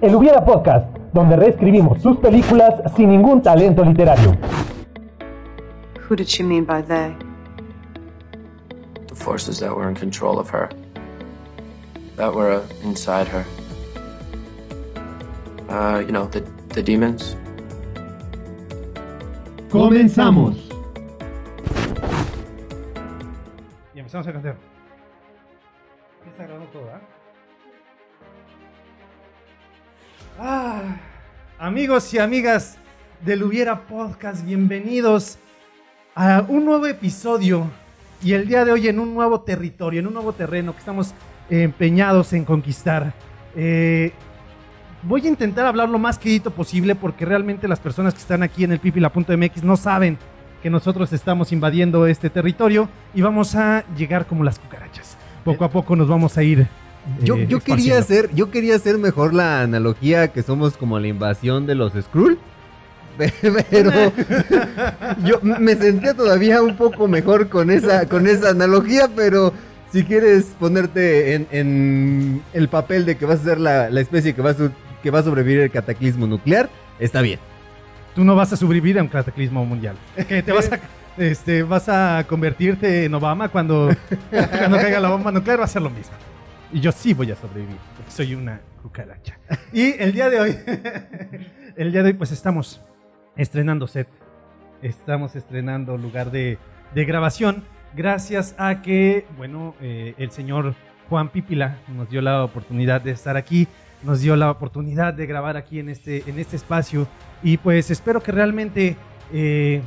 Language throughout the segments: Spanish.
El Hubiera Podcast, donde reescribimos sus películas sin ningún talento literario. Who did she mean by they? The forces that were in control of her. That were uh, inside her. Uh, you know, the, the demons. Comenzamos. Y empezamos a cantar. Está grabando todo, ¿ah? Ah, amigos y amigas del Hubiera Podcast, bienvenidos a un nuevo episodio y el día de hoy en un nuevo territorio, en un nuevo terreno que estamos empeñados en conquistar. Eh, voy a intentar hablar lo más quedito posible porque realmente las personas que están aquí en el pipila.mx no saben que nosotros estamos invadiendo este territorio y vamos a llegar como las cucarachas. Poco a poco nos vamos a ir. Yo, eh, yo quería hacer, yo quería hacer mejor la analogía que somos como la invasión de los Skrull. Pero yo me sentía todavía un poco mejor con esa, con esa analogía, pero si quieres ponerte en, en el papel de que vas a ser la, la especie que va, a, su- que va a sobrevivir el cataclismo nuclear, está bien. Tú no vas a sobrevivir a un cataclismo mundial. Que te vas a, este, vas a convertirte en Obama cuando, cuando caiga la bomba nuclear, va a ser lo mismo. Y yo sí voy a sobrevivir, porque soy una cucaracha. Y el día de hoy, el día de hoy, pues estamos estrenando set. Estamos estrenando lugar de, de grabación. Gracias a que, bueno, eh, el señor Juan Pípila nos dio la oportunidad de estar aquí, nos dio la oportunidad de grabar aquí en este, en este espacio. Y pues espero que realmente eh,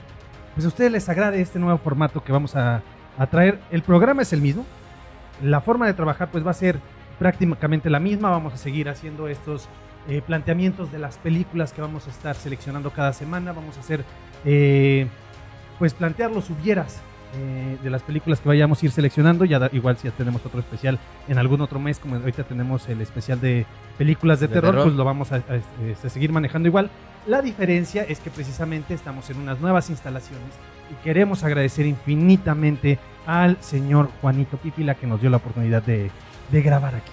pues a ustedes les agrade este nuevo formato que vamos a, a traer. El programa es el mismo. La forma de trabajar pues va a ser prácticamente la misma. Vamos a seguir haciendo estos eh, planteamientos de las películas que vamos a estar seleccionando cada semana. Vamos a hacer eh, pues plantear los hubieras eh, de las películas que vayamos a ir seleccionando. Ya da- igual si ya tenemos otro especial en algún otro mes, como ahorita tenemos el especial de películas de, De terror, terror. pues lo vamos a, a- a seguir manejando igual. La diferencia es que precisamente estamos en unas nuevas instalaciones y queremos agradecer infinitamente al señor Juanito Pipila que nos dio la oportunidad de, de grabar aquí.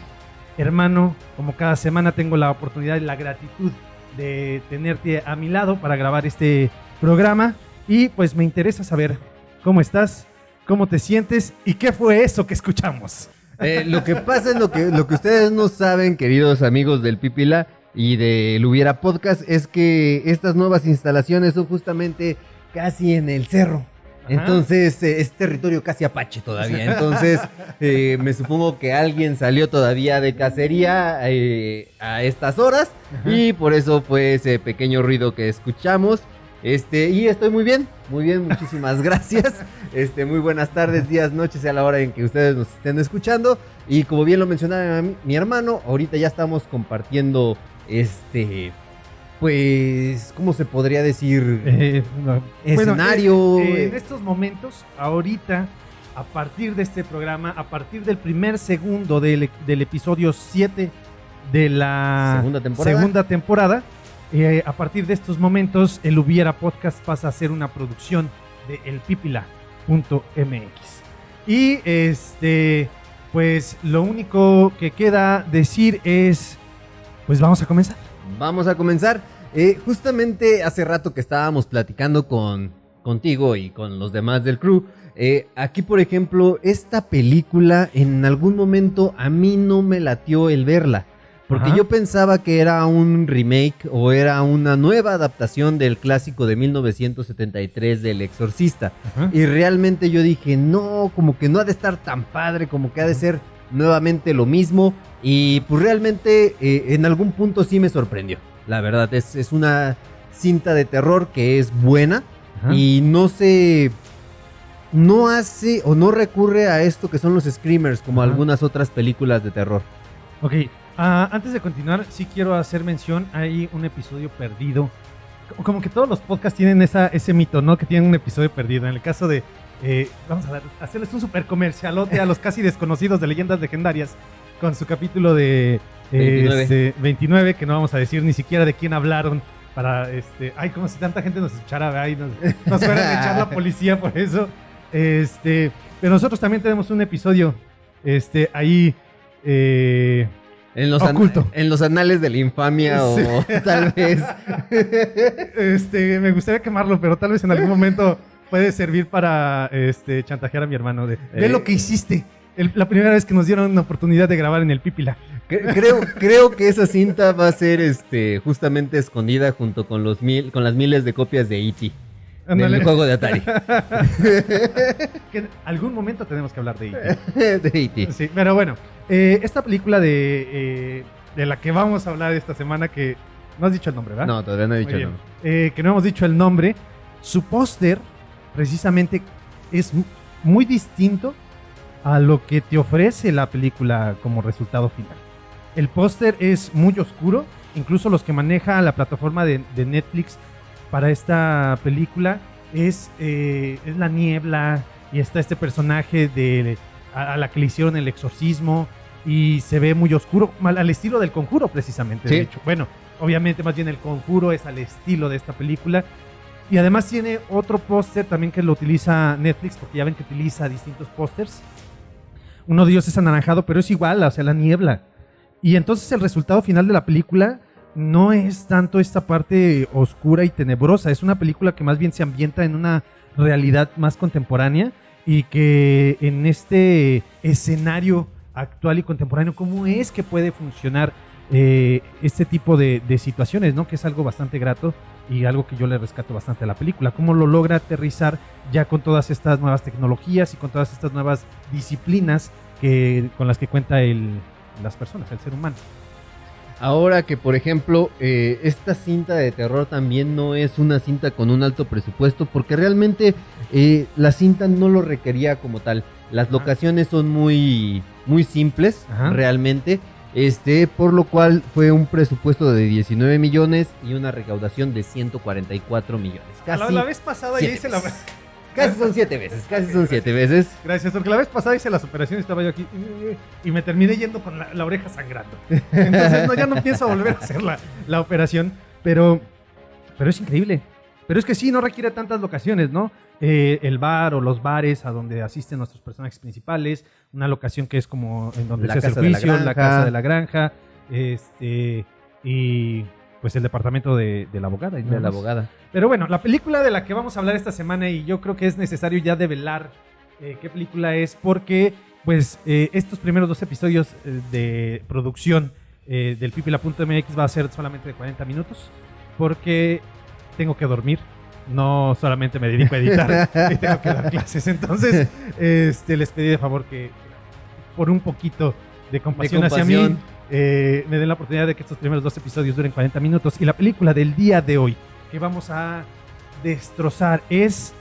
Hermano, como cada semana tengo la oportunidad y la gratitud de tenerte a mi lado para grabar este programa y pues me interesa saber cómo estás, cómo te sientes y qué fue eso que escuchamos. Eh, lo que pasa es lo que, lo que ustedes no saben, queridos amigos del Pipila y del Hubiera Podcast, es que estas nuevas instalaciones son justamente casi en el cerro. Ajá. Entonces eh, es territorio casi apache todavía. Entonces eh, me supongo que alguien salió todavía de cacería eh, a estas horas y por eso fue ese pequeño ruido que escuchamos. Este, y estoy muy bien, muy bien, muchísimas gracias. Este, muy buenas tardes, días, noches a la hora en que ustedes nos estén escuchando. Y como bien lo mencionaba mi, mi hermano, ahorita ya estamos compartiendo este, pues, ¿cómo se podría decir? Eh, no. Escenario, Bueno, en estos momentos, ahorita, a partir de este programa, a partir del primer segundo del, del episodio 7 de la Segunda temporada. segunda temporada, eh, a partir de estos momentos, el Hubiera Podcast pasa a ser una producción de elpipila.mx. Y este, pues lo único que queda decir es, pues vamos a comenzar. Vamos a comenzar. Eh, justamente hace rato que estábamos platicando con contigo y con los demás del crew. eh, aquí, por ejemplo, esta película en algún momento a mí no me latió el verla. Porque Ajá. yo pensaba que era un remake o era una nueva adaptación del clásico de 1973 del Exorcista. Y realmente yo dije, no, como que no ha de estar tan padre, como que ha de ser nuevamente lo mismo. Y pues realmente eh, en algún punto sí me sorprendió. La verdad, es, es una cinta de terror que es buena Ajá. y no se... No hace o no recurre a esto que son los screamers como Ajá. algunas otras películas de terror. Ok, ah, antes de continuar, sí quiero hacer mención, hay un episodio perdido. Co- Como que todos los podcasts tienen esa, ese mito, ¿no? Que tienen un episodio perdido. En el caso de, eh, vamos a dar- hacerles un super comercialote a los casi desconocidos de leyendas legendarias con su capítulo de eh, 29. este, 29, que no vamos a decir ni siquiera de quién hablaron. Para, este, ay, como si tanta gente nos escuchara, ¿verdad? y nos, nos fueran a echar la policía por eso. Este, pero nosotros también tenemos un episodio, este, ahí, eh, En los, Oculto. en los anales de la infamia o tal vez. Este, me gustaría quemarlo, pero tal vez en algún momento puede servir para este, chantajear a mi hermano. De, ve Eh. lo que hiciste. El- la primera vez que nos dieron una oportunidad de grabar en el Pipila. Cre- Creo, creo que esa cinta va a ser este, justamente escondida junto con, los mil, con las miles de copias de E.T. Ándale. del juego de Atari. Que en algún momento tenemos que hablar de E.T. de E.T. Sí, pero bueno, eh, esta película de, eh, de la que vamos a hablar esta semana, que no has dicho el nombre, ¿verdad? No, todavía no he dicho bien. nada. Eh, que no hemos dicho el nombre, su póster precisamente es mu- muy distinto a lo que te ofrece la película como resultado final. El póster es muy oscuro, incluso los que maneja la plataforma de, de Netflix para esta película es, eh, es la niebla y está este personaje de, a, a la que le hicieron el exorcismo y se ve muy oscuro, mal al estilo del conjuro precisamente. Sí. De hecho, bueno, obviamente más bien el conjuro es al estilo de esta película. Y además tiene otro póster también que lo utiliza Netflix, porque ya ven que utiliza distintos pósters. Uno de ellos es anaranjado, pero es igual, o sea, la niebla. Y entonces el resultado final de la película no es tanto esta parte oscura y tenebrosa, es una película que más bien se ambienta en una realidad más contemporánea y que en este escenario actual y contemporáneo, ¿cómo es que puede funcionar eh, este tipo de, de situaciones, ¿no? Que es algo bastante grato y algo que yo le rescato bastante a la película. Cómo lo logra aterrizar ya con todas estas nuevas tecnologías y con todas estas nuevas disciplinas que, con las que cuenta el, las personas, el ser humano. Ahora que, por ejemplo, eh, esta cinta de terror también no es una cinta con un alto presupuesto, porque realmente eh, la cinta no lo requería como tal. Las Ajá. locaciones son muy, muy simples, Ajá. realmente. Este, por lo cual fue un presupuesto de 19 millones y una recaudación de 144 millones. la, Casi, la vez pasada ya hice la... casi son siete veces, casi son siete veces. Gracias, porque la vez pasada hice las operaciones, estaba yo aquí y me terminé yendo con la, la oreja sangrando. Entonces no, ya no pienso volver a hacer la, la operación, pero, pero es increíble. Pero es que sí, no requiere tantas locaciones, ¿no? Eh, el bar o los bares a donde asisten nuestros personajes principales, una locación que es como en donde La se hace el casa de la juicio, la, granja. casa de la granja, este, y pues el departamento de, de la abogada. y De la abogada. Pero bueno, la película de la que vamos a hablar esta semana y yo creo que es necesario ya develar eh, qué película es porque pues eh, estos primeros dos episodios eh, de producción eh, del pipila.mx va a ser solamente de 40 minutos porque tengo que dormir. No solamente me dedico a editar y tengo que dar clases. Entonces, este, les pedí de favor que por un poquito de compasión, hacia mí compasión. eh, me den la oportunidad de que estos primeros dos episodios duren 40 minutos. Y la película del día de hoy que vamos a destrozar es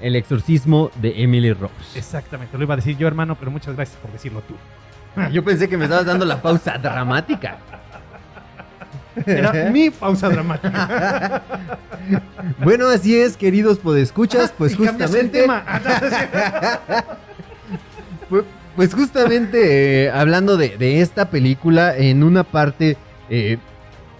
El exorcismo de Emily Rose. exactamente, lo iba a decir yo hermano, pero muchas gracias por decirlo tú. Yo pensé que me estabas dando la pausa dramática. Era mi pausa dramática. Bueno, así es, queridos podescuchas, pues Y cambias el justamente, tema. Ah, no, sí. pu- pues justamente eh, hablando de, de esta película, en una parte eh,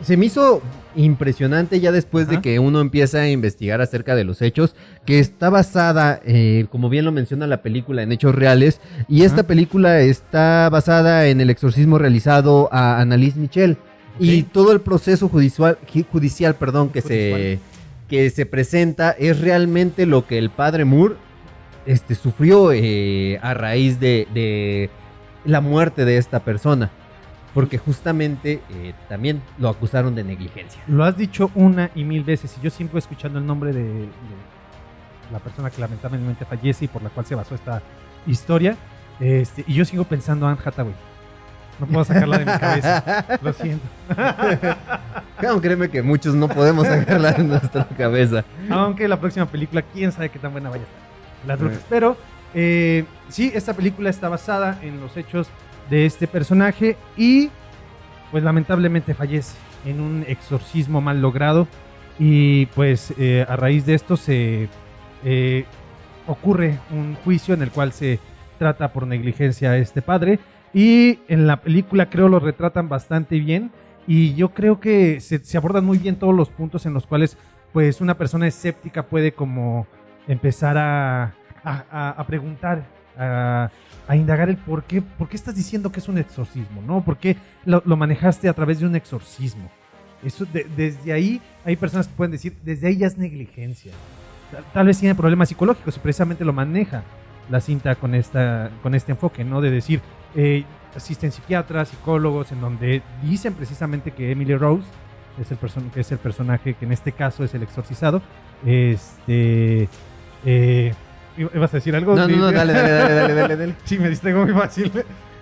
se me hizo impresionante ya después de que uno empieza a investigar acerca de los hechos, que está basada, eh, como bien lo menciona la película, en hechos reales, y esta película está basada en el exorcismo realizado a Annalise Michel. Y todo el proceso judicial, ju- judicial perdón, que se, que se presenta es realmente lo que el padre Moore este, sufrió eh, a raíz de, de la muerte de esta persona. Porque justamente eh, también lo acusaron de negligencia. Lo has dicho una y mil veces y yo sigo escuchando el nombre de, de la persona que lamentablemente fallece y por la cual se basó esta historia. Este, y yo sigo pensando Anne Hathaway. No puedo sacarla de mi cabeza. Lo siento. Claro, créeme que muchos no podemos sacarla de nuestra cabeza. Aunque la próxima película, quién sabe qué tan buena vaya a estar. Las brujas. Pero eh, sí, esta película está basada en los hechos de este personaje y pues lamentablemente fallece en un exorcismo mal logrado y pues eh, a raíz de esto se eh, ocurre un juicio en el cual se trata por negligencia a este padre y en la película creo lo retratan bastante bien y yo creo que se, se abordan muy bien todos los puntos en los cuales pues una persona escéptica puede como empezar a, a- a- preguntar a, a indagar el por qué, por qué estás diciendo que es un exorcismo, ¿no? ¿Por qué lo, lo manejaste a través de un exorcismo? Eso, de- desde ahí hay personas que pueden decir, desde ahí ya es negligencia. Tal, tal vez tiene problemas psicológicos y precisamente lo maneja la cinta con, esta, con este enfoque, ¿no? De decir, eh, asisten psiquiatras, psicólogos, en donde dicen precisamente que Emily Rose es el, person- que es el personaje que en este caso es el exorcizado. Este. Eh, ¿Ibas a decir algo? No, no, no, dale, dale, dale, dale, dale, dale. Sí, me distraigo muy fácil.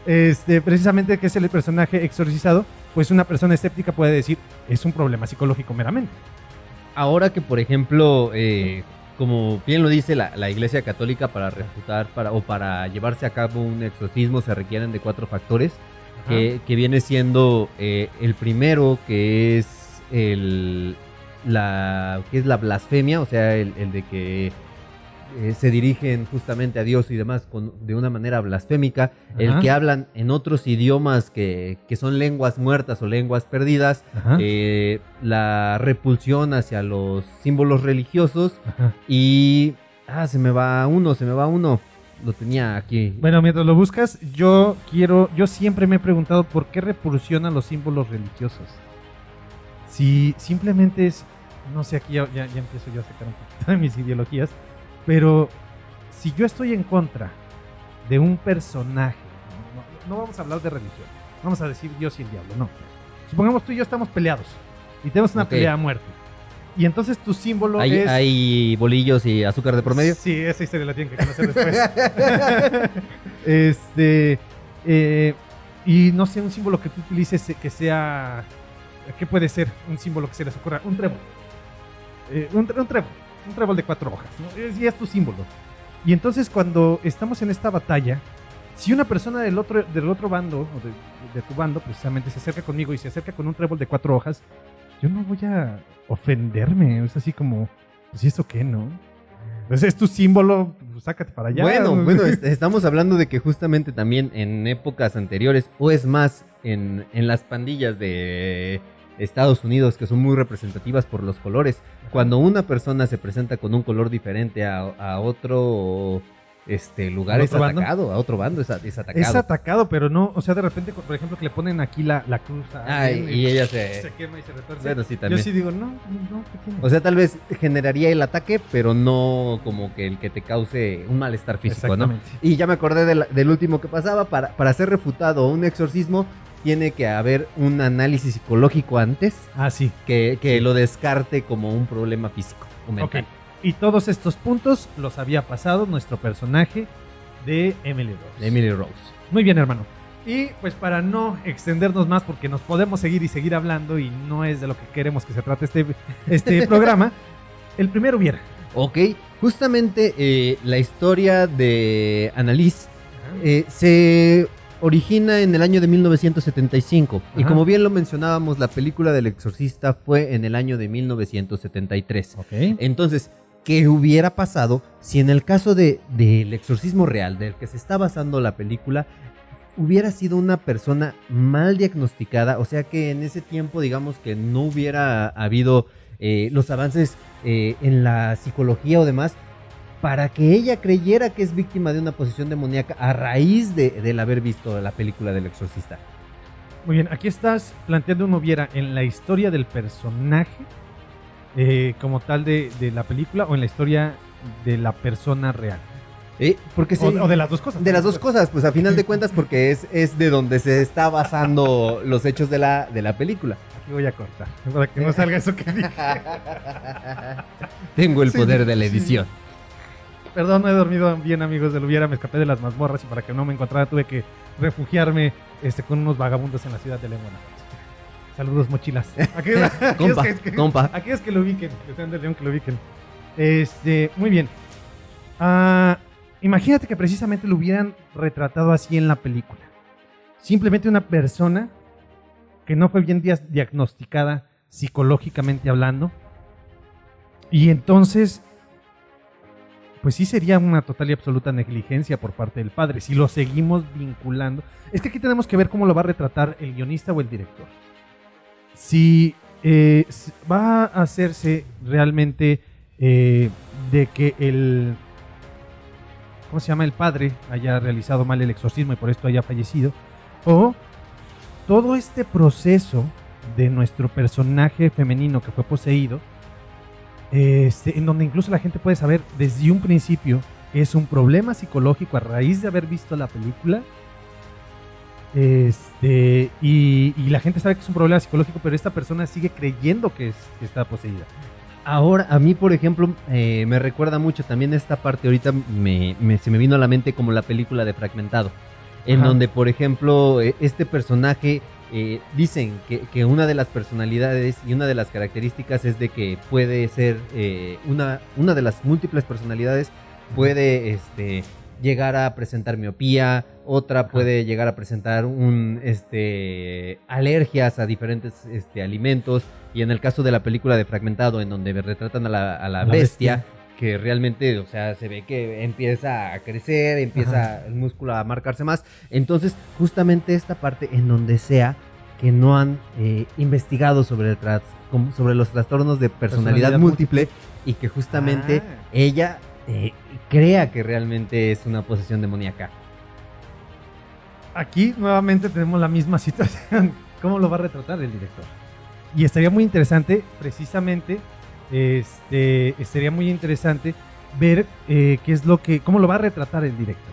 Este, precisamente que es el personaje exorcizado, pues una persona escéptica puede decir, es un problema psicológico meramente. Ahora que, por ejemplo, eh, como bien lo dice la, la Iglesia Católica, para refutar para, o para llevarse a cabo un exorcismo se requieren de cuatro factores, que, que viene siendo eh, el primero, que es el la que es la blasfemia, o sea, el, el de que eh, se dirigen justamente a Dios y demás con, de una manera blasfémica, el que hablan en otros idiomas que, que son lenguas muertas o lenguas perdidas, eh, la repulsión hacia los símbolos religiosos ajá. y... Ah, se me va uno, se me va uno. Lo tenía aquí. Bueno, mientras lo buscas, yo quiero, yo siempre me he preguntado por qué repulsionan los símbolos religiosos. Si simplemente es, no sé, aquí ya, ya- ya empiezo yo a sacar un poquito de mis ideologías, pero si yo estoy en contra de un personaje, no, no- no vamos a hablar de religión, vamos a decir Dios y el diablo, no. Supongamos tú y yo estamos peleados y tenemos una pelea a muerte. Y entonces tu símbolo ¿Hay, es... hay bolillos y azúcar de promedio? Sí, esa historia la tienen que conocer después. este. eh, y no sé, un símbolo que tú utilices eh, que sea. ¿Qué puede ser un símbolo que se les ocurra? Un trébol. Eh, un, un trébol. Un trébol de cuatro hojas. ¿no? Es, y es tu símbolo. Y entonces, cuando estamos en esta batalla, si una persona del otro, del otro bando, o de, de tu bando, precisamente, se acerca conmigo y se acerca con un trébol de cuatro hojas, yo no voy a ofenderme. Es así como, pues, ¿y eso qué, no? Pues es tu símbolo, pues, sácate para allá. Bueno, bueno, est- estamos hablando de que justamente también en épocas anteriores, o es más, en, en las pandillas de Estados Unidos, que son muy representativas por los colores, cuando una persona se presenta con un color diferente a, a otro este lugar, ¿A es bando? atacado, a otro bando es, atacado. Es atacado, pero no, o sea, de repente, por ejemplo, que le ponen aquí la, la cruz. a Ay, alguien y ella se... se quema y se retuerce. Bueno, sí, Yo sí digo, no, no, ¿qué tiene? O sea, tal vez generaría el ataque, pero no como que el que te cause un malestar físico, ¿no? Y ya me acordé del, del último que pasaba. Para, para ser refutado un exorcismo, tiene que haber un análisis psicológico antes Ah, sí. que, que lo descarte como un problema físico o mental. Y todos estos puntos los había pasado nuestro personaje de Emily Rose. De Emily Rose. Muy bien, hermano. Y pues para no extendernos más, porque nos podemos seguir y seguir hablando y no es de lo que queremos que se trate este, este programa, el primero hubiera. Ok, justamente eh, la historia de Annalise eh, se origina en el año de 1975. Y como bien lo mencionábamos, la película del exorcista fue en el año de 1973. Ok. Entonces, ¿qué hubiera pasado si en el caso de, del exorcismo real, del que se está basando la película, hubiera sido una persona mal diagnosticada? O sea que en ese tiempo, digamos que no hubiera habido eh, los avances eh, en la psicología o demás para que ella creyera que es víctima de una posición demoníaca a raíz de, del haber visto la película del exorcista. Muy bien, aquí estás planteando un hubiera en la historia del personaje eh, como tal de, de la película o en la historia de la persona real. Eh, porque se- O, o de las dos cosas. De las dos cosas, pues a final de cuentas, porque es, es de donde se está basando los hechos de la, de la película. Aquí voy a cortar, para que no salga eso que dije. Tengo el Sí, poder de la sí. Perdón, no he dormido bien, amigos del Hubiera. Me escapé de las mazmorras y para que no me encontrara tuve que refugiarme este, con unos vagabundos en la ciudad de León. Saludos, mochilas. Aquellos, aquellos Compa, que, que- compa. aquellos que lo ubiquen, que sean de León, que lo ubiquen. Este, muy bien. Ah, imagínate que precisamente lo hubieran retratado así en la película. Simplemente una persona que no fue bien dia- diagnosticada psicológicamente hablando. Y entonces pues sí sería una total y absoluta negligencia por parte del padre si lo seguimos vinculando. Es que aquí tenemos que ver cómo lo va a retratar el guionista o el director. Si eh, va a hacerse realmente eh, de que el... ¿cómo se llama? El padre haya realizado mal el exorcismo y por esto haya fallecido. O todo este proceso de nuestro personaje femenino que fue poseído, este, en donde incluso la gente puede saber desde un principio que es un problema psicológico a raíz de haber visto la película. Este, y, y la gente sabe que es un problema psicológico, pero esta persona sigue creyendo que, es, que está poseída. Ahora, a mí, por ejemplo, eh, me recuerda mucho también esta parte, ahorita me, me- se me vino a la mente como la película de Fragmentado, en Ajá. donde, por ejemplo, eh, este personaje, eh, dicen que, que una de las personalidades y una de las características es de que puede ser, eh, una, una de las múltiples personalidades puede este, llegar a presentar miopía, otra puede llegar a presentar un, este, alergias a diferentes este, alimentos, y en el caso de la película de Fragmentado, en donde retratan a la, a la La bestia, bestia. Que realmente, o sea, se ve que empieza a crecer, empieza el músculo a marcarse más. Entonces, justamente esta parte en donde sea que no han eh, investigado sobre, el tras- sobre los trastornos de personalidad, Personalidad múltiple y que justamente Ah. ella eh, crea que realmente es una posesión demoníaca. Aquí nuevamente tenemos la misma situación. ¿Cómo lo va a retratar el director? Y estaría muy interesante, precisamente, este, estaría muy interesante ver eh, qué es lo que, cómo lo va a retratar el director.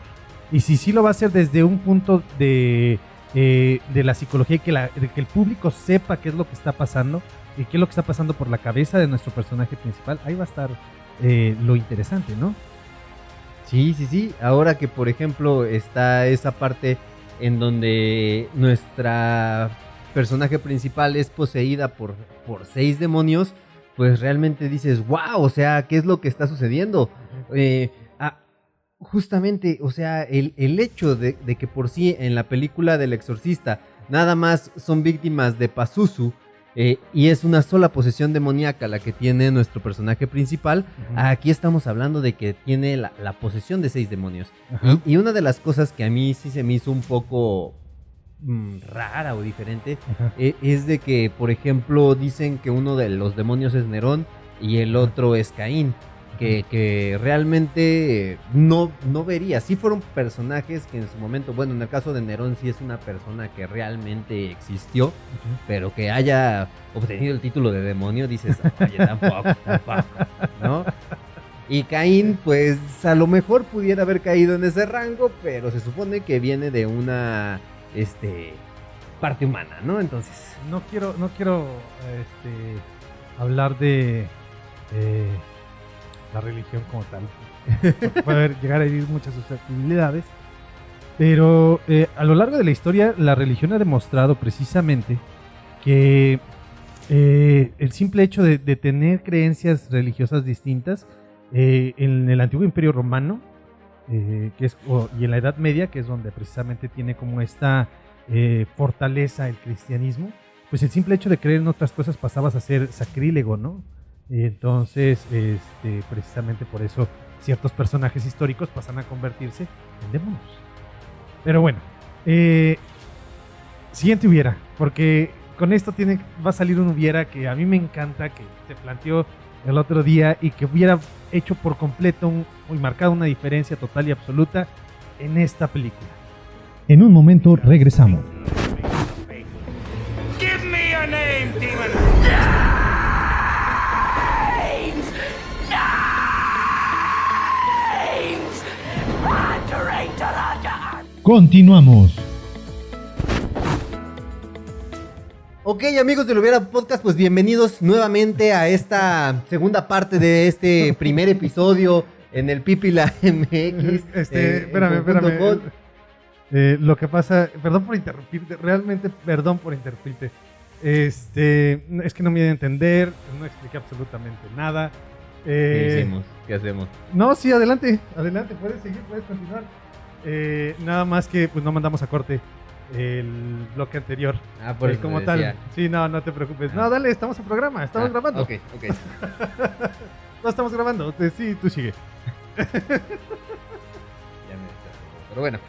Y si sí lo va a hacer desde un punto de, eh, de la psicología y que el público sepa qué es lo que está pasando y qué es lo que está pasando por la cabeza de nuestro personaje principal, ahí va a estar eh, lo interesante, ¿no? Sí, sí, sí. Ahora que, por ejemplo, está esa parte en donde nuestra personaje principal es poseída por, por seis demonios, pues realmente dices, wow, o sea, ¿qué es lo que está sucediendo? Eh, ah, justamente, o sea, el, el hecho de, de que por sí en la película del exorcista nada más son víctimas de Pazuzu eh, y es una sola posesión demoníaca la que tiene nuestro personaje principal, aquí estamos hablando de que tiene la, la posesión de seis demonios. Y, y una de las cosas que a mí sí se me hizo un poco mm, rara o diferente e- es de que, por ejemplo, dicen que uno de los demonios es Nerón y el otro es Caín. Que, que realmente no, no vería. Si fueron personajes que en su momento, bueno, en el caso de Nerón sí es una persona que realmente existió, pero que haya obtenido el título de demonio, dices, oye, tampoco, tampoco, ¿no? Y Caín, pues a lo mejor pudiera haber caído en ese rango, pero se supone que viene de una, este, parte humana, ¿no? Entonces, no quiero, no quiero este, hablar de eh, la religión como tal. Puede llegar a herir muchas susceptibilidades. Pero eh, a lo largo de la historia, la religión ha demostrado precisamente que eh, el simple hecho de, de tener creencias religiosas distintas en el antiguo imperio romano eh, que es, y en la Edad Media, que es donde precisamente tiene como esta eh, fortaleza el cristianismo, pues el simple hecho de creer en otras cosas pasabas a ser sacrílego, ¿no? Entonces, este, precisamente por eso ciertos personajes históricos pasan a convertirse en demonios. Pero bueno, eh, siguiente hubiera, porque con esto tiene, va a salir un hubiera que a mí me encanta, que se planteó el otro día y que hubiera hecho por completo un, y marcado una diferencia total y absoluta en esta película. En un momento regresamos. Give me your name, demon! Continuamos. Ok, amigos de Hubiera Podcast, pues bienvenidos nuevamente a esta segunda parte de este primer episodio en el Pipila MX. Este, eh, espérame, espérame. Eh, lo que pasa, perdón por interrumpirte, realmente perdón por interrumpirte. Este, es que no me iba a entender, no expliqué absolutamente nada. ¿Qué Eh, hicimos? ¿Qué hacemos? no, sí, adelante, adelante, puedes seguir, puedes continuar. Eh, nada más que pues no mandamos a corte el bloque anterior. Ah, por Eh, eso como tal. Sí, no, no te preocupes. Ah. No, dale, estamos en programa, estamos Ah, grabando. Ok, ok. No estamos grabando. Sí, tú sigue. Ya me Pero bueno.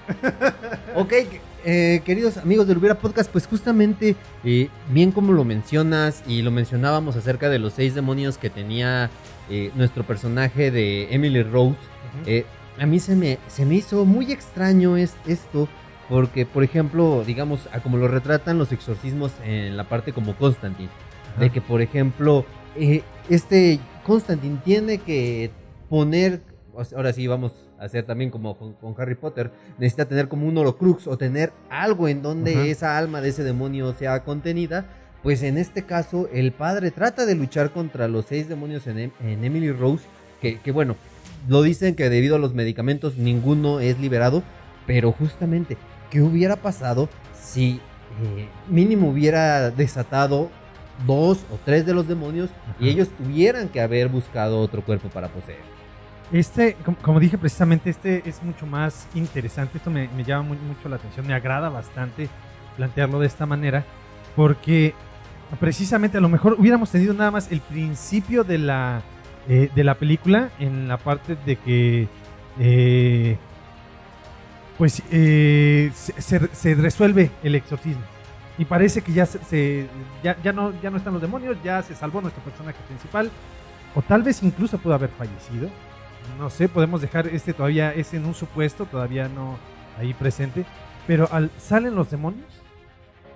ok, eh, queridos amigos del Hubiera Podcast, pues justamente, eh, bien como lo mencionas y lo mencionábamos acerca de los seis demonios que tenía eh, nuestro personaje de Emily Rose, eh, a mí se me, se me hizo muy extraño es- esto, porque, por ejemplo, digamos, a como lo retratan los exorcismos en la parte como Constantine, de que, por ejemplo, eh, este Constantine tiene que poner, ahora sí vamos a hacer también como con, con Harry Potter, necesita tener como un Horocrux o tener algo en donde Ajá. esa alma de ese demonio sea contenida. Pues en este caso, el padre trata de luchar contra los seis demonios en, Em- en Emily Rose, que, que bueno, lo dicen que debido a los medicamentos ninguno es liberado, pero justamente, ¿qué hubiera pasado si eh, mínimo hubiera desatado dos o tres de los demonios y ellos tuvieran que haber buscado otro cuerpo para poseer? Este, com- como dije precisamente, este es mucho más interesante. Esto me, me llama muy- mucho la atención. Me agrada bastante plantearlo de esta manera. Porque precisamente a lo mejor hubiéramos tenido nada más el principio de la, eh, de la película en la parte de que eh, pues eh, se, resuelve el exorcismo. Y parece que ya, no, ya no están los demonios, ya se salvó nuestro personaje principal. O tal vez incluso pudo haber fallecido. No sé, podemos dejar este todavía, es en un supuesto, todavía no ahí presente. Pero al, salen los demonios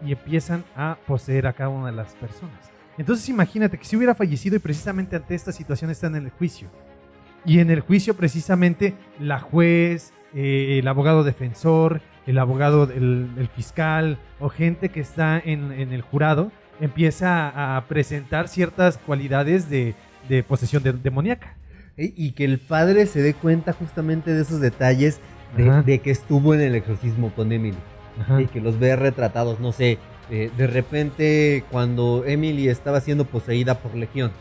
y empiezan a poseer a cada una de las personas. Entonces imagínate que si hubiera fallecido y precisamente ante esta situación está en el juicio. Y en el juicio precisamente la juez, eh, el abogado defensor, el abogado, el, el fiscal o gente que está en, en el jurado empieza a, presentar ciertas cualidades de, de posesión de- demoníaca. Y que el padre se dé cuenta justamente de esos detalles de, que estuvo en el exorcismo con Emily. Ajá. Y que los ve retratados, no sé, eh, de repente cuando Emily estaba siendo poseída por Legión.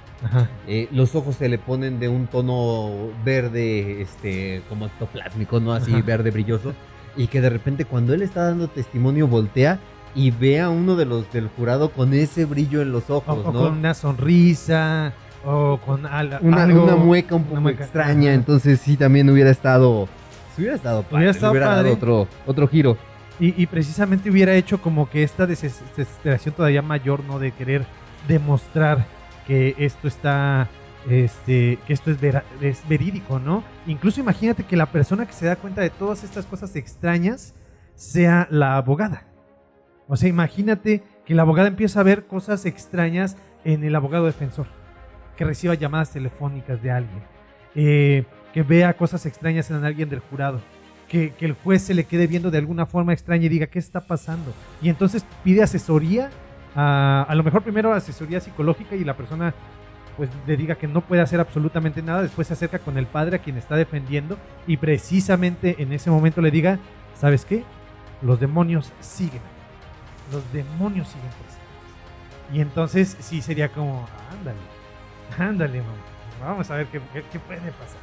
Eh, los ojos se le ponen de un tono verde, este, como ectoplásmico, ¿no? Así Ajá. verde brilloso. Y que de repente cuando él está dando testimonio voltea y ve a uno de los del jurado con ese brillo en los ojos, o ¿no? con una sonrisa, o con al- una, algo. una mueca un poco mueca, extraña, entonces sí también hubiera estado, se hubiera estado padre, Hubiera estado hubiera dado otro, otro giro. Y, y precisamente hubiera hecho como que esta deses- desesperación todavía mayor, ¿no? De querer demostrar que esto está, este, que esto es, es verídico, ¿no? Incluso imagínate que la persona que se da cuenta de todas estas cosas extrañas sea la abogada. O sea, imagínate que la abogada empieza a ver cosas extrañas en el abogado defensor, que reciba llamadas telefónicas de alguien, eh, que vea cosas extrañas en alguien del jurado, que, que el juez se le quede viendo de alguna forma extraña y diga, ¿qué está pasando? Y entonces pide asesoría, a, a lo mejor primero asesoría psicológica y la persona pues le diga que no puede hacer absolutamente nada, después se acerca con el padre a quien está defendiendo y precisamente en ese momento le diga, ¿sabes qué? Los demonios siguen, los demonios siguen presentes. Y entonces sí sería como, ándale, ándale, mamá, vamos a ver qué, qué- qué puede pasar.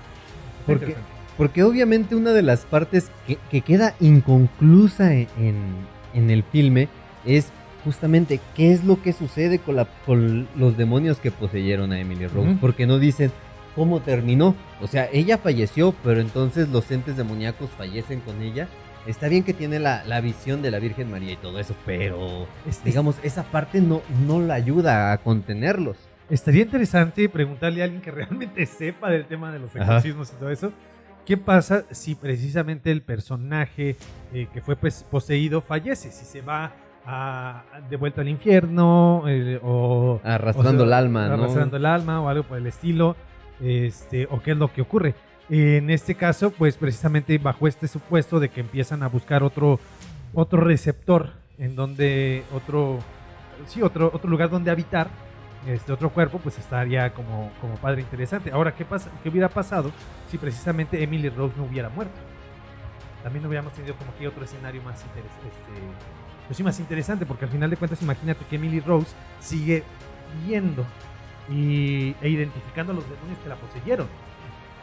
Porque-. Porque obviamente una de las partes que, que queda inconclusa en- en el filme es justamente qué es lo que sucede con, la- con los demonios que poseyeron a Emily Rose. Porque no dicen cómo terminó. O sea, ella falleció, pero entonces los entes demoníacos fallecen con ella. Está bien que tiene la, la visión de la Virgen María y todo eso, pero Es- digamos, esa parte no, no la ayuda a contenerlos. Estaría interesante preguntarle a alguien que realmente sepa del tema de los Ajá. exorcismos y todo eso. ¿Qué pasa si precisamente el personaje eh, que fue pues, poseído fallece? Si se va a- de vuelta al infierno eh, o... Arrastrando o sea, el alma, ¿no? Arrastrando el alma o algo por el estilo. Este, o qué es lo que ocurre. En este caso, pues precisamente bajo este supuesto de que empiezan a buscar otro, otro receptor en donde otro, sí, otro, otro lugar donde habitar, este otro cuerpo, pues estaría como, como padre interesante. Ahora, ¿qué, pasa, ¿qué hubiera pasado si precisamente Emily Rose no hubiera muerto? También hubiéramos tenido como que otro escenario más interesante. Pues sí, más interesante, porque al final de cuentas, imagínate que Emily Rose sigue viendo y, e identificando a los demonios que la poseyeron.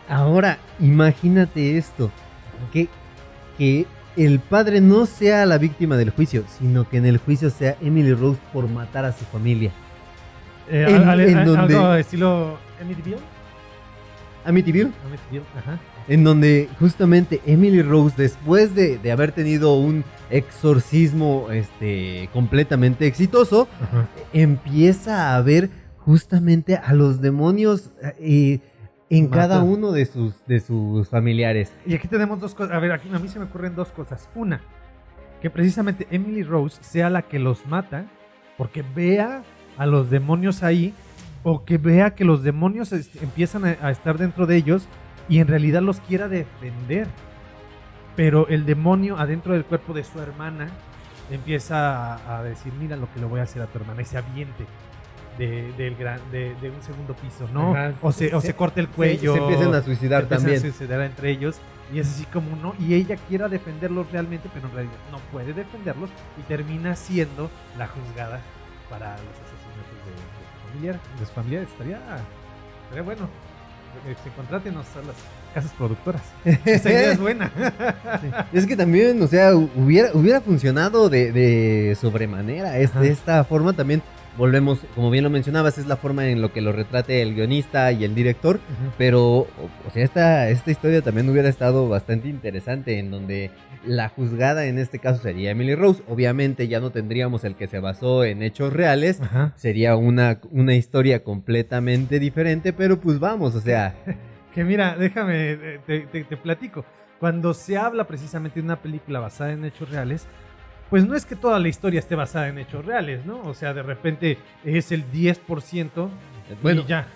Ahora, imagínate esto, que, que el padre no sea la víctima del juicio, sino que en el juicio sea Emily Rose por matar a su familia. Eh, En- al- al- en al- donde- Algo estilo Amityville. Amityville, Amityville, ajá. En donde justamente Emily Rose, después de, de haber tenido un exorcismo este, completamente exitoso, empieza a ver justamente a los demonios eh, en Mata. cada uno de sus, de sus familiares. Y aquí tenemos dos cosas. A ver, aquí a mí se me ocurren dos cosas. Una, que precisamente Emily Rose sea la que los mata porque vea a los demonios ahí o que vea que los demonios est- empiezan a, a estar dentro de ellos y en realidad los quiera defender. Pero el demonio adentro del cuerpo de su hermana empieza a, a decir, mira lo que le voy a hacer a tu hermana y se aviente. De, del gran, de, de un segundo piso, ¿no? Ajá. O, se, o Se- se corta el Se- cuello. Se, empiezan a suicidar empiezan también. a suicidar entre ellos y es así como no y ella quiera defenderlos realmente pero en realidad no puede defenderlos y termina siendo la juzgada para los asesinatos de, de familiar de sus familiares estaría estaría bueno se contrátenos a las casas productoras esa idea es buena Es que también, o sea, hubiera, hubiera funcionado de, de sobremanera. Es, Ajá. de esta forma también, volvemos, como bien lo mencionabas, es la forma en lo que lo retrate el guionista y el director. Pero, o, o sea, esta, esta historia también hubiera estado bastante interesante, en donde la juzgada en este caso sería Emily Rose. Obviamente ya no tendríamos el que se basó en hechos reales. Ajá. Sería una, una historia completamente diferente, pero pues vamos, o sea, que mira déjame eh, te, te- te platico cuando se habla precisamente de una película basada en hechos reales pues no es que toda la historia esté basada en hechos reales, ¿no? O sea, de repente es el 10% bueno, y ya.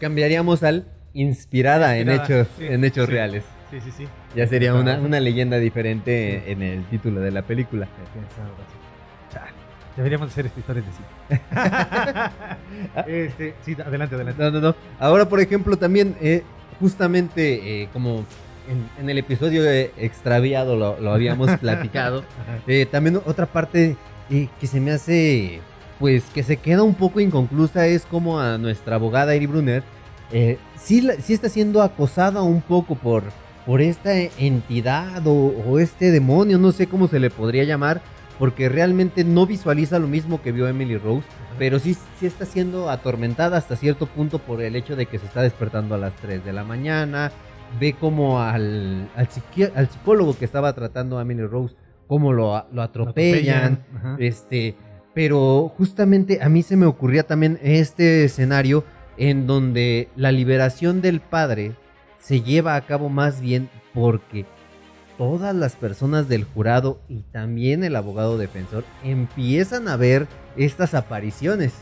cambiaríamos al inspirada, en hechos, sí, en hechos sí. reales. Sí, sí, sí. Ya sería una, una leyenda diferente en el título de la película. Deberíamos hacer esta historia de cine. este, sí, adelante, adelante. No, no, no. Ahora, por ejemplo, también, eh, justamente eh, como en, en el episodio extraviado lo, lo habíamos platicado, eh, también otra parte eh, que se me hace, pues, que se queda un poco inconclusa es como a nuestra abogada Eri Brunner, eh, sí, está siendo acosada un poco por, por esta entidad o, o este demonio, no sé cómo se le podría llamar, porque realmente no visualiza lo mismo que vio Emily Rose, pero sí, sí está siendo atormentada hasta cierto punto por el hecho de que se está despertando a las 3 de la mañana, ve como al, al, psicólogo que estaba tratando a Emily Rose, cómo lo, a- lo atropellan, este, pero justamente a mí se me ocurría también este escenario en donde la liberación del padre se lleva a cabo más bien porque todas las personas del jurado y también el abogado defensor empiezan a ver estas apariciones.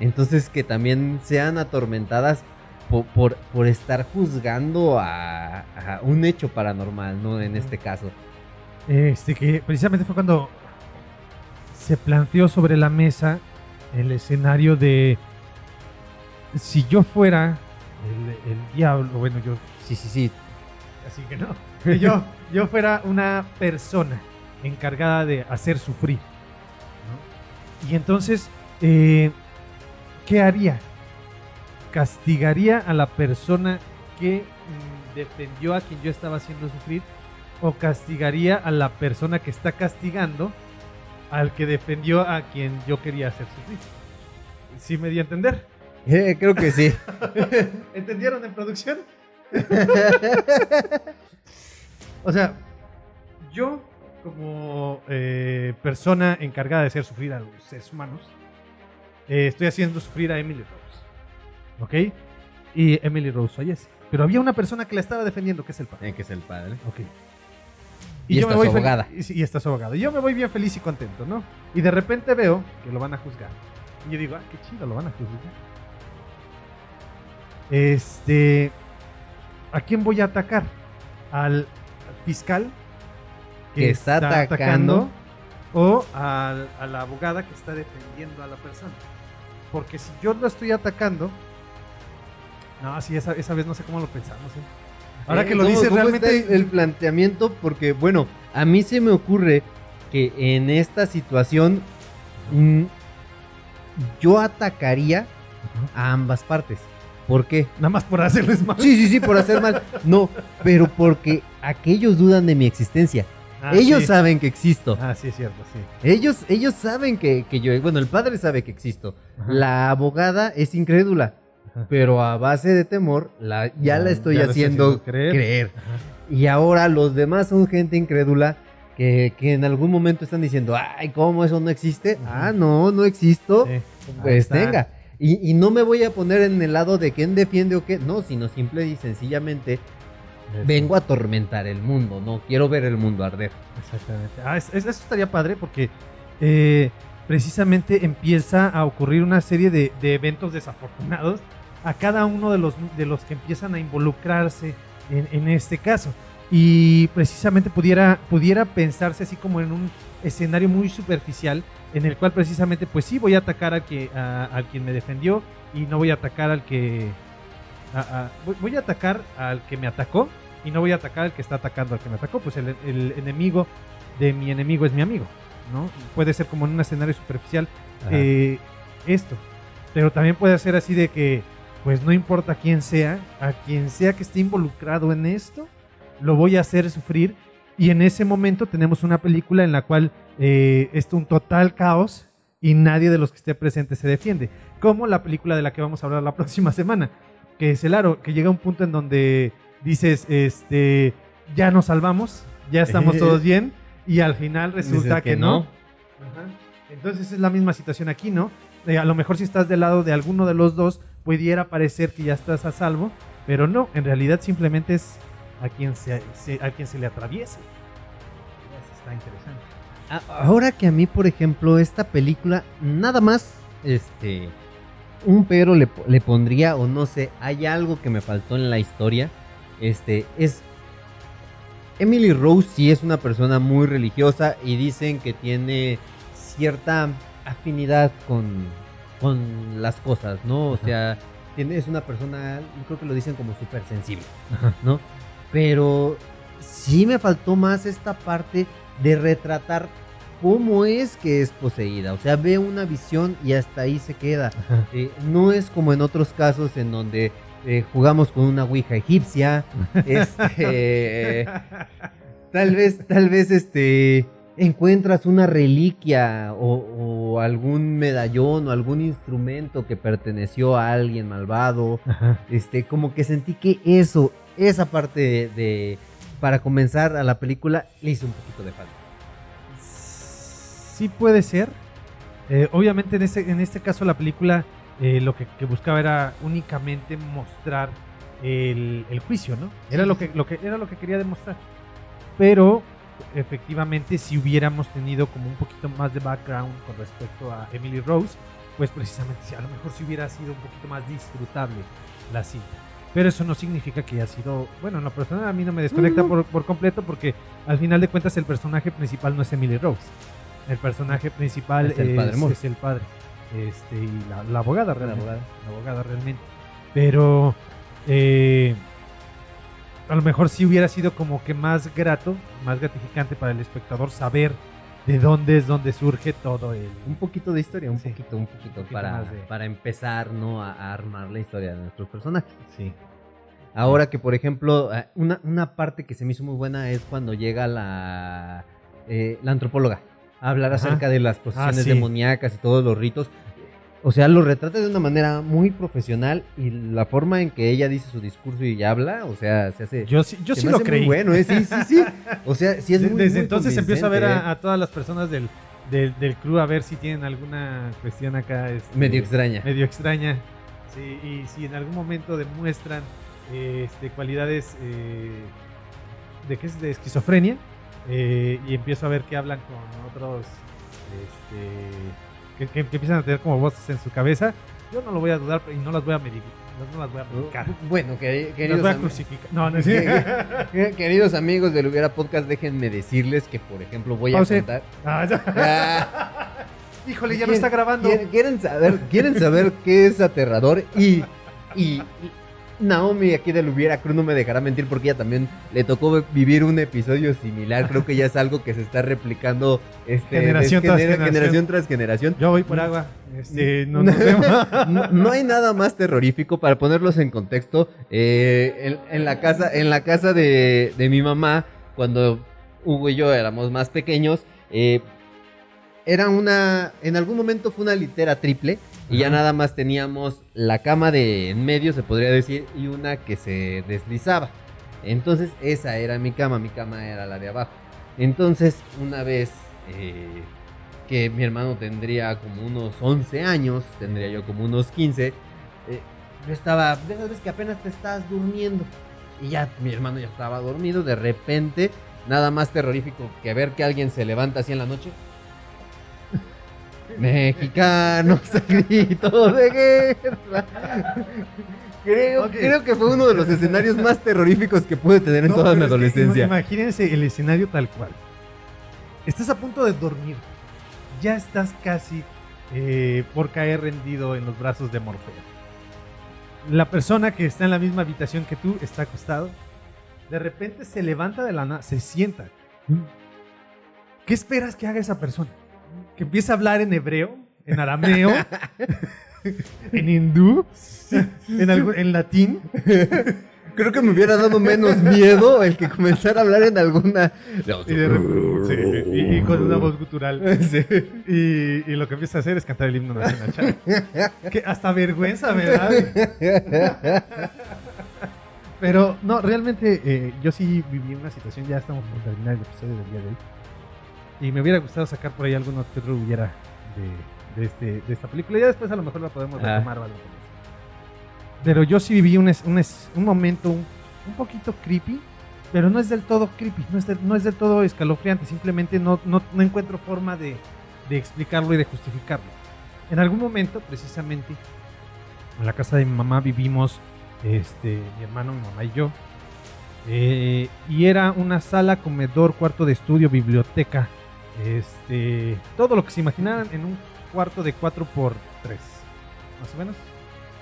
Entonces que también sean atormentadas po- por, por, estar juzgando a, a un hecho paranormal, ¿no? En este caso. Este, que precisamente fue cuando se planteó sobre la mesa el escenario de si yo fuera el, el diablo, bueno, yo Sí, sí, sí. así que no, que yo, yo fuera una persona encargada de hacer sufrir. ¿no? Y entonces, eh, ¿qué haría? ¿Castigaría a la persona que mm, defendió a quien yo estaba haciendo sufrir? ¿O castigaría a la persona que está castigando al que defendió a quien yo quería hacer sufrir? ¿Sí me di a entender? Eh, creo que sí. ¿Entendieron en producción? o sea, yo como eh, persona encargada de hacer sufrir a los seres humanos, eh, estoy haciendo sufrir a Emily Rose. ¿Ok? Y Emily Rose fallece. Pero había una persona que la estaba defendiendo, que es el padre. Eh, que es el padre. Ok. Y está su fel- abogada. Y, y está su abogada. Y yo me voy bien feliz y contento, ¿no? Y de repente veo que lo van a juzgar. Y yo digo, ah, qué chido, lo van a juzgar. Este. ¿A quién voy a atacar? ¿Al fiscal Que está atacando. o al- a la abogada que está defendiendo a la persona? Porque si yo lo estoy atacando. No, sí, esa, esa vez no sé cómo lo pensamos. ¿eh? Ahora Eh, que lo ¿cómo- dices, realmente. el, el planteamiento, porque bueno, a mí se me ocurre que en esta situación mm, yo atacaría a ambas partes. ¿Por qué? Nada más por hacerles mal. Sí, sí, sí, por hacer mal. No, pero porque aquellos dudan de mi existencia. Ah, ellos sí. saben que existo. Ah, sí, es cierto, sí. Ellos, ellos saben que, que yo, bueno, el padre sabe que existo. Ajá. La abogada es incrédula. Ajá. Pero a base de temor, la, ya Ya- la estoy ya haciendo creer. creer. Ajá. Y ahora los demás son gente incrédula que, que en algún momento están diciendo, ay, ¿cómo eso no existe? Ah, no, no existo. Sí. Pues está. tenga. Y, y no me voy a poner en el lado de quién defiende o qué, no, sino simple y sencillamente vengo a atormentar el mundo, no quiero ver el mundo arder. Exactamente. Ah, es- es- eso estaría padre porque eh, precisamente empieza a ocurrir una serie de, de eventos desafortunados a cada uno de los, de los que empiezan a involucrarse en, en este caso. Y precisamente pudiera, pudiera pensarse así como en un escenario muy superficial en el cual precisamente pues sí voy a atacar al, que, a- al quien me defendió y no voy a atacar al que... a- a- voy- voy a atacar al que me atacó y no voy a atacar al que está atacando al que me atacó. Pues el, el enemigo de mi enemigo es mi amigo, ¿no? Puede ser como en un escenario superficial eh, esto. Pero también puede ser así de que, pues no importa quién sea, a quien sea que esté involucrado en esto, lo voy a hacer sufrir. Y en ese momento tenemos una película en la cual eh, es un total caos y nadie de los que esté presente se defiende. Como la película de la que vamos a hablar la próxima semana, que es el aro, que llega un punto en donde dices, este, ya nos salvamos, ya estamos todos bien, y al final resulta que, no. Ajá. Entonces es la misma situación aquí, ¿no? Eh, a lo mejor si estás del lado de alguno de los dos, pudiera parecer que ya estás a salvo, pero no, en realidad simplemente es a quien se, a quien se le atraviese. Eso está interesante. Ahora que a mí, por ejemplo, esta película, nada más, este, un pero le, le pondría, o no sé, hay algo que me faltó en la historia, este, es... Emily Rose sí es una persona muy religiosa y dicen que tiene cierta afinidad con, con las cosas, ¿no? O sea, es una persona, creo que lo dicen como súper sensible, ¿no? Pero sí me faltó más esta parte de retratar cómo es que es poseída. O sea, ve una visión y hasta ahí se queda. Eh, no es como en otros casos en donde eh, jugamos con una ouija egipcia. este, tal vez, tal vez, este, encuentras una reliquia o, o algún medallón o algún instrumento que perteneció a alguien malvado. Este, como que sentí que eso, esa parte de, de- para comenzar a la película, le hizo un poquito de falta. Sí puede ser. Eh, obviamente en este, en este caso la película eh, lo que, que buscaba era únicamente mostrar el, el juicio, ¿no? Era lo que, lo que era lo que quería demostrar. Pero efectivamente si hubiéramos tenido como un poquito más de background con respecto a Emily Rose, pues precisamente a lo mejor si hubiera sido un poquito más disfrutable la cinta. Pero eso no significa que haya sido, bueno, en lo personal a mí no me desconecta por, por completo porque al final de cuentas el personaje principal no es Emily Rose. El personaje principal Es el padre es el padre. Este, y la, la abogada realmente. abogada. La abogada realmente. Pero eh, a lo mejor sí hubiera sido como que más grato, más gratificante para el espectador saber de dónde es donde surge todo el... Un poquito de historia, un Sí. poquito, un poquito, poquito para, de- para empezar, ¿no? A, a armar la historia de nuestros personajes. Sí. Ahora que, por ejemplo, eh, una, una parte que se me hizo muy buena es cuando llega la, eh, la antropóloga a hablar Ajá. acerca de las posesiones Ah, sí. demoníacas y todos los ritos. O sea, lo retrata de una manera muy profesional y la forma en que ella dice su discurso y habla, o sea, se hace... Yo sí, yo sí lo creí. muy bueno, ¿eh? sí, sí, sí. O sea, sí es muy, Desde muy entonces empiezo a ver a, ¿eh? a todas las personas del, del, del crew a ver si tienen alguna cuestión acá. este, Medio extraña. Medio extraña. Sí, y si en algún momento demuestran eh, este, cualidades eh, de qué es de esquizofrenia y empiezo a ver que hablan con otros este, que, que- que empiezan a tener como voces en su cabeza, yo no lo voy a dudar y no las voy a medir, no, las voy a medicar. Bueno, que, queridos, voy a crucificar. No, no es que- queridos amigos del Hubiera Podcast, déjenme decirles que, por ejemplo, voy a Pause. contar... Ah, ya. Ah, Híjole, ya no ¿Quieren- está grabando. ¿Quieren, quieren saber, quieren saber qué es aterrador y, y, y Naomi aquí del Hubiera Cruz no me dejará mentir porque ella también le tocó vivir un episodio similar. Creo que ya es algo que se está replicando este, Generación de tras genera- generación. generación tras generación. Yo voy por agua. Este, no hay nada más terrorífico para ponerlos en contexto. eh, en, en la casa, en la casa de, de mi mamá, cuando Hugo y yo éramos más pequeños, eh, era una. En algún momento fue una litera triple. Y ya nada más teníamos la cama de en medio, se podría decir, y una que se deslizaba. Entonces, esa era mi cama, mi cama era la de abajo. Entonces, una vez, eh, que mi hermano tendría como unos 11 años, tendría yo como unos 15. eh, yo estaba, de esas veces que apenas te estás durmiendo. Y ya mi hermano ya estaba dormido, de repente, nada más terrorífico que ver que alguien se levanta así en la noche. Mexicanos a grito de guerra. Creo, que fue uno de los escenarios más terroríficos que pude tener en No, toda mi pero es que adolescencia. ima- Imagínense el escenario tal cual. Estás a punto de dormir. Ya estás casi eh, por caer rendido en los brazos de Morfeo. La persona que está en la misma habitación que tú está acostado. De repente se levanta de la nada, se sienta. ¿Qué esperas que haga esa persona? ¿Que empiece a hablar en hebreo? ¿En arameo? ¿En hindú? ¿En, latín? Creo que me hubiera dado menos miedo el que comenzara a hablar en alguna. Y, de repente- sí, y- y con una voz gutural. Y, y lo que empieza a hacer es cantar el himno nacional. que hasta vergüenza me da. Pero no, realmente eh, yo sí viví una situación, ya estamos por terminar el episodio del día de hoy. Y me hubiera gustado sacar por ahí alguno que otro hubiera de, de este, de esta película. Ya después a lo mejor la podemos Ah. retomar estilo. Pero yo sí viví un, es- un, es- un momento un, un poquito creepy, pero no es del todo creepy, no es del, no es del todo escalofriante, simplemente no, no, no encuentro forma de, de explicarlo y de justificarlo. En algún momento, precisamente, en la casa de mi mamá vivimos este, mi hermano, mi mamá y yo. eh, y era una sala, comedor, cuarto de estudio, biblioteca. Este, todo lo que se imaginaran en un cuarto de 4 por 3 Más o menos.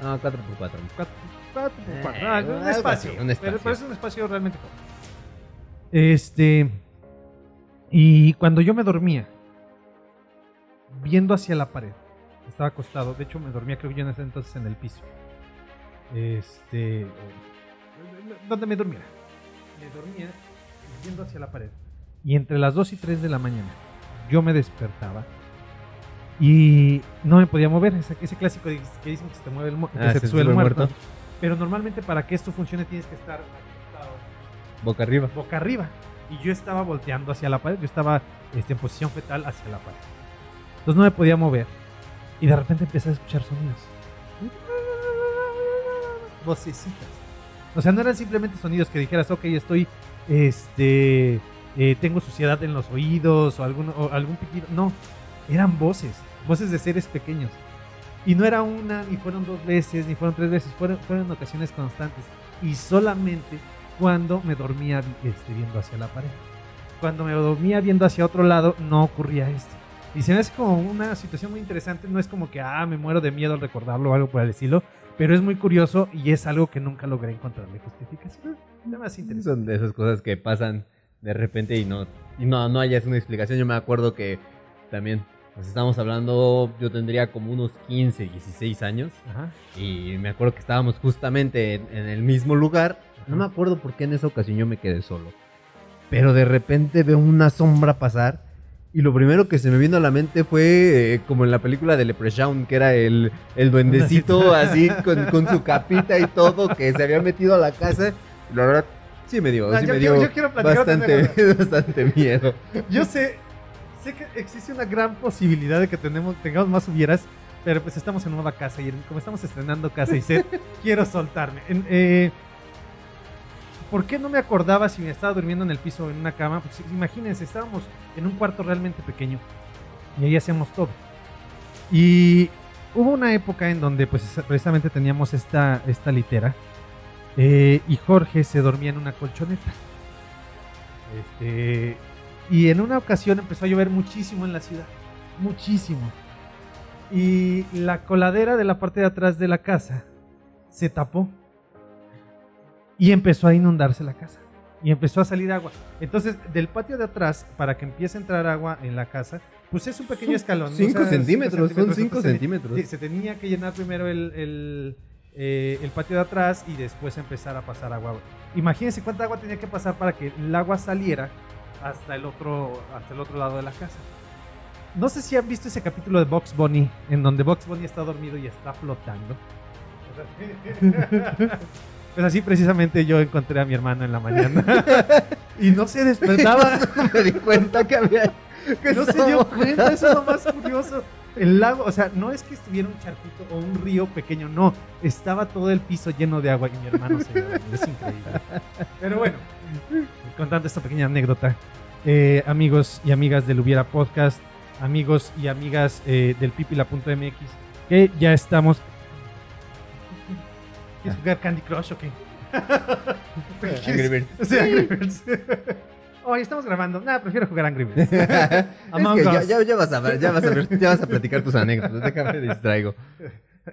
No, 4x4. 4 por 4 Eh, un algo espacio. un Pero, espacio. pero es un espacio realmente corto. Este. Y cuando yo me dormía, viendo hacia la pared, estaba acostado. De hecho, me dormía, creo que yo en ese entonces en el piso. Este. Donde me dormiera. Me dormía viendo hacia la pared. Y entre las 2 y 3 de la mañana, yo me despertaba. Y no me podía mover. Ese, ese clásico de- que dicen que se te mueve el, que Ah, se se sube muerto. muerto. Pero normalmente para que esto funcione tienes que estar acostado Boca arriba. boca arriba. Y yo estaba volteando hacia la pared. Yo estaba este, en posición fetal hacia la pared. Entonces no me podía mover. Y de repente empecé a escuchar sonidos. Vocecitas. O sea, no eran simplemente sonidos que dijeras, ok, estoy, este, eh, tengo suciedad en los oídos o algún, o algún piquido. No, eran voces, voces de seres pequeños. Y no era una, ni fueron dos veces, ni fueron tres veces, fueron, fueron ocasiones constantes. Y solamente cuando me dormía este, viendo hacia la pared. Cuando me dormía viendo hacia otro lado, no ocurría esto. Y se me hace como una situación muy interesante. No es como que, ah, me muero de miedo al recordarlo o algo por el estilo. Pero es muy curioso y es algo que nunca logré encontrarle justificación. Nada más interesante. Son de esas cosas que pasan de repente y no, y no, no hayas una explicación. Yo me acuerdo que también, pues estamos hablando, yo tendría como unos 15, 16 años. Ajá. Y me acuerdo que estábamos justamente en, en el mismo lugar. No me acuerdo por qué en esa ocasión yo me quedé solo. Pero de repente veo una sombra pasar. Y lo primero que se me vino a la mente fue eh, como en la película de Leprechaun, que era el, el duendecito así con, con su capita y todo, que se había metido a la casa. La verdad, sí me dio, sí yo- me yo- dio yo otra bastante, bastante miedo. Yo sé, sé que existe una gran posibilidad de que tenemos, tengamos más hubieras, pero pues estamos en nueva casa y como estamos estrenando casa y set, quiero soltarme. En- eh, ¿Por qué no me acordaba si me estaba durmiendo en el piso o en una cama? Pues imagínense, estábamos en un cuarto realmente pequeño y ahí hacíamos todo. Y hubo una época en donde pues precisamente teníamos esta, esta litera eh, y Jorge se dormía en una colchoneta. Este, y en una ocasión empezó a llover muchísimo en la ciudad. Muchísimo. Y la coladera de la parte de atrás de la casa se tapó. Y empezó a inundarse la casa. Y empezó a salir agua. Entonces, del patio de atrás, para que empiece a entrar agua en la casa, pues es un pequeño escalón. ¿no? Cinco O sea, centímetros, son Entonces, cinco tenía- centímetros. sí, se tenía que llenar primero el, el, eh, el patio de atrás y después empezar a pasar agua. Imagínense cuánta agua tenía que pasar para que el agua saliera hasta el otro, hasta el otro lado de la casa. No sé si han visto ese capítulo de Box Bunny, en donde Box Bunny está dormido y está flotando. Pues así precisamente yo encontré a mi hermano en la mañana. y no se despertaba. no me di cuenta que había. que no se dio cuenta, eso es lo más curioso. El lago, o sea, no es que estuviera un charquito o un río pequeño, no. Estaba todo el piso lleno de agua y mi hermano se. Es increíble. Pero bueno, contando esta pequeña anécdota, eh, amigos y amigas del Hubiera Podcast, amigos y amigas eh, del pipila.mx, que ya estamos. ¿Quieres jugar Candy Crush o qué? Angry Birds. Sí, Angry Birds. Oye, estamos grabando. Nada, prefiero jugar Angry Birds. Es Among que ya, Us. ya- ya vas a ver, ya vas a ver, ya vas a platicar tus anécdotas. Déjame distraigo.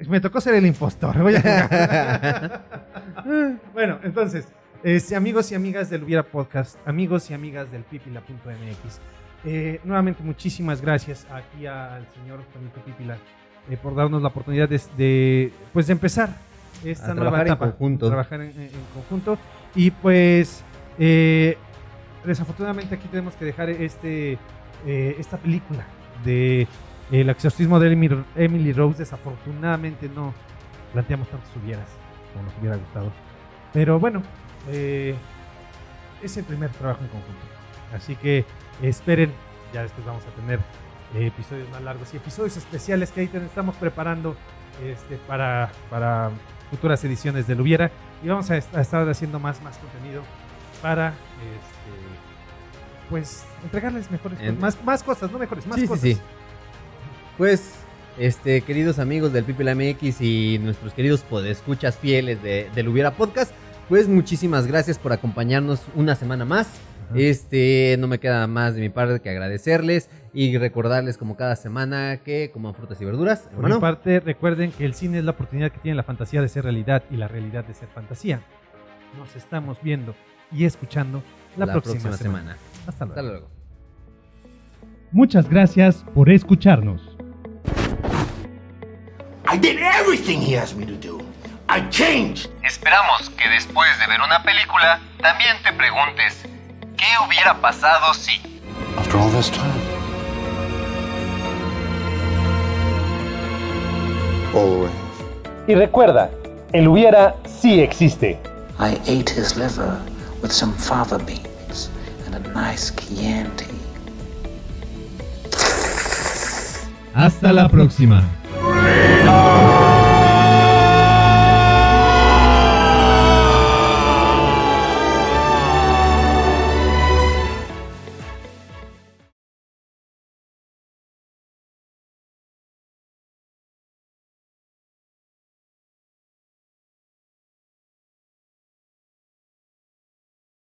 Me tocó ser el impostor. Voy a jugar. bueno, entonces, amigos y amigas del Hubiera Podcast, amigos y amigas del pipila.mx, eh, nuevamente muchísimas gracias aquí al señor Juanito Pipila eh, por darnos la oportunidad de, de, pues, de empezar esta A nueva trabajar en etapa. conjunto. Trabajar en, en conjunto. Y pues, eh, desafortunadamente aquí tenemos que dejar este, eh, esta película de el exorcismo de Emily, Rose. Desafortunadamente no planteamos tantos hubieras como nos hubiera gustado. Pero bueno, eh, es el primer trabajo en conjunto. Así que esperen, ya después vamos a tener eh, episodios más largos y episodios especiales que ahí estamos preparando este, para, para futuras ediciones del Hubiera. Y vamos a estar haciendo más, más contenido para este, pues entregarles mejores más, más cosas, no mejores, más Sí, sí, cosas. sí. Pues, este, queridos amigos del Pipila MX y nuestros queridos podescuchas fieles de, del Hubiera Podcast, pues muchísimas gracias por acompañarnos una semana más. Este, no me queda más de mi parte que agradecerles y recordarles como cada semana que coman frutas y verduras, Por mi hermano. parte, recuerden que el cine es la oportunidad que tiene la fantasía de ser realidad y la realidad de ser fantasía. Nos estamos viendo y escuchando la, próxima, semana. Hasta luego. Hasta luego. Muchas gracias por escucharnos. I did everything he asked me to do. I changed. Esperamos que después de ver una película también te preguntes qué hubiera pasado si. After all this time. Always. Y recuerda, el hubiera sí existe. I ate his liver with some fava beans nice Chianti. Hasta la próxima.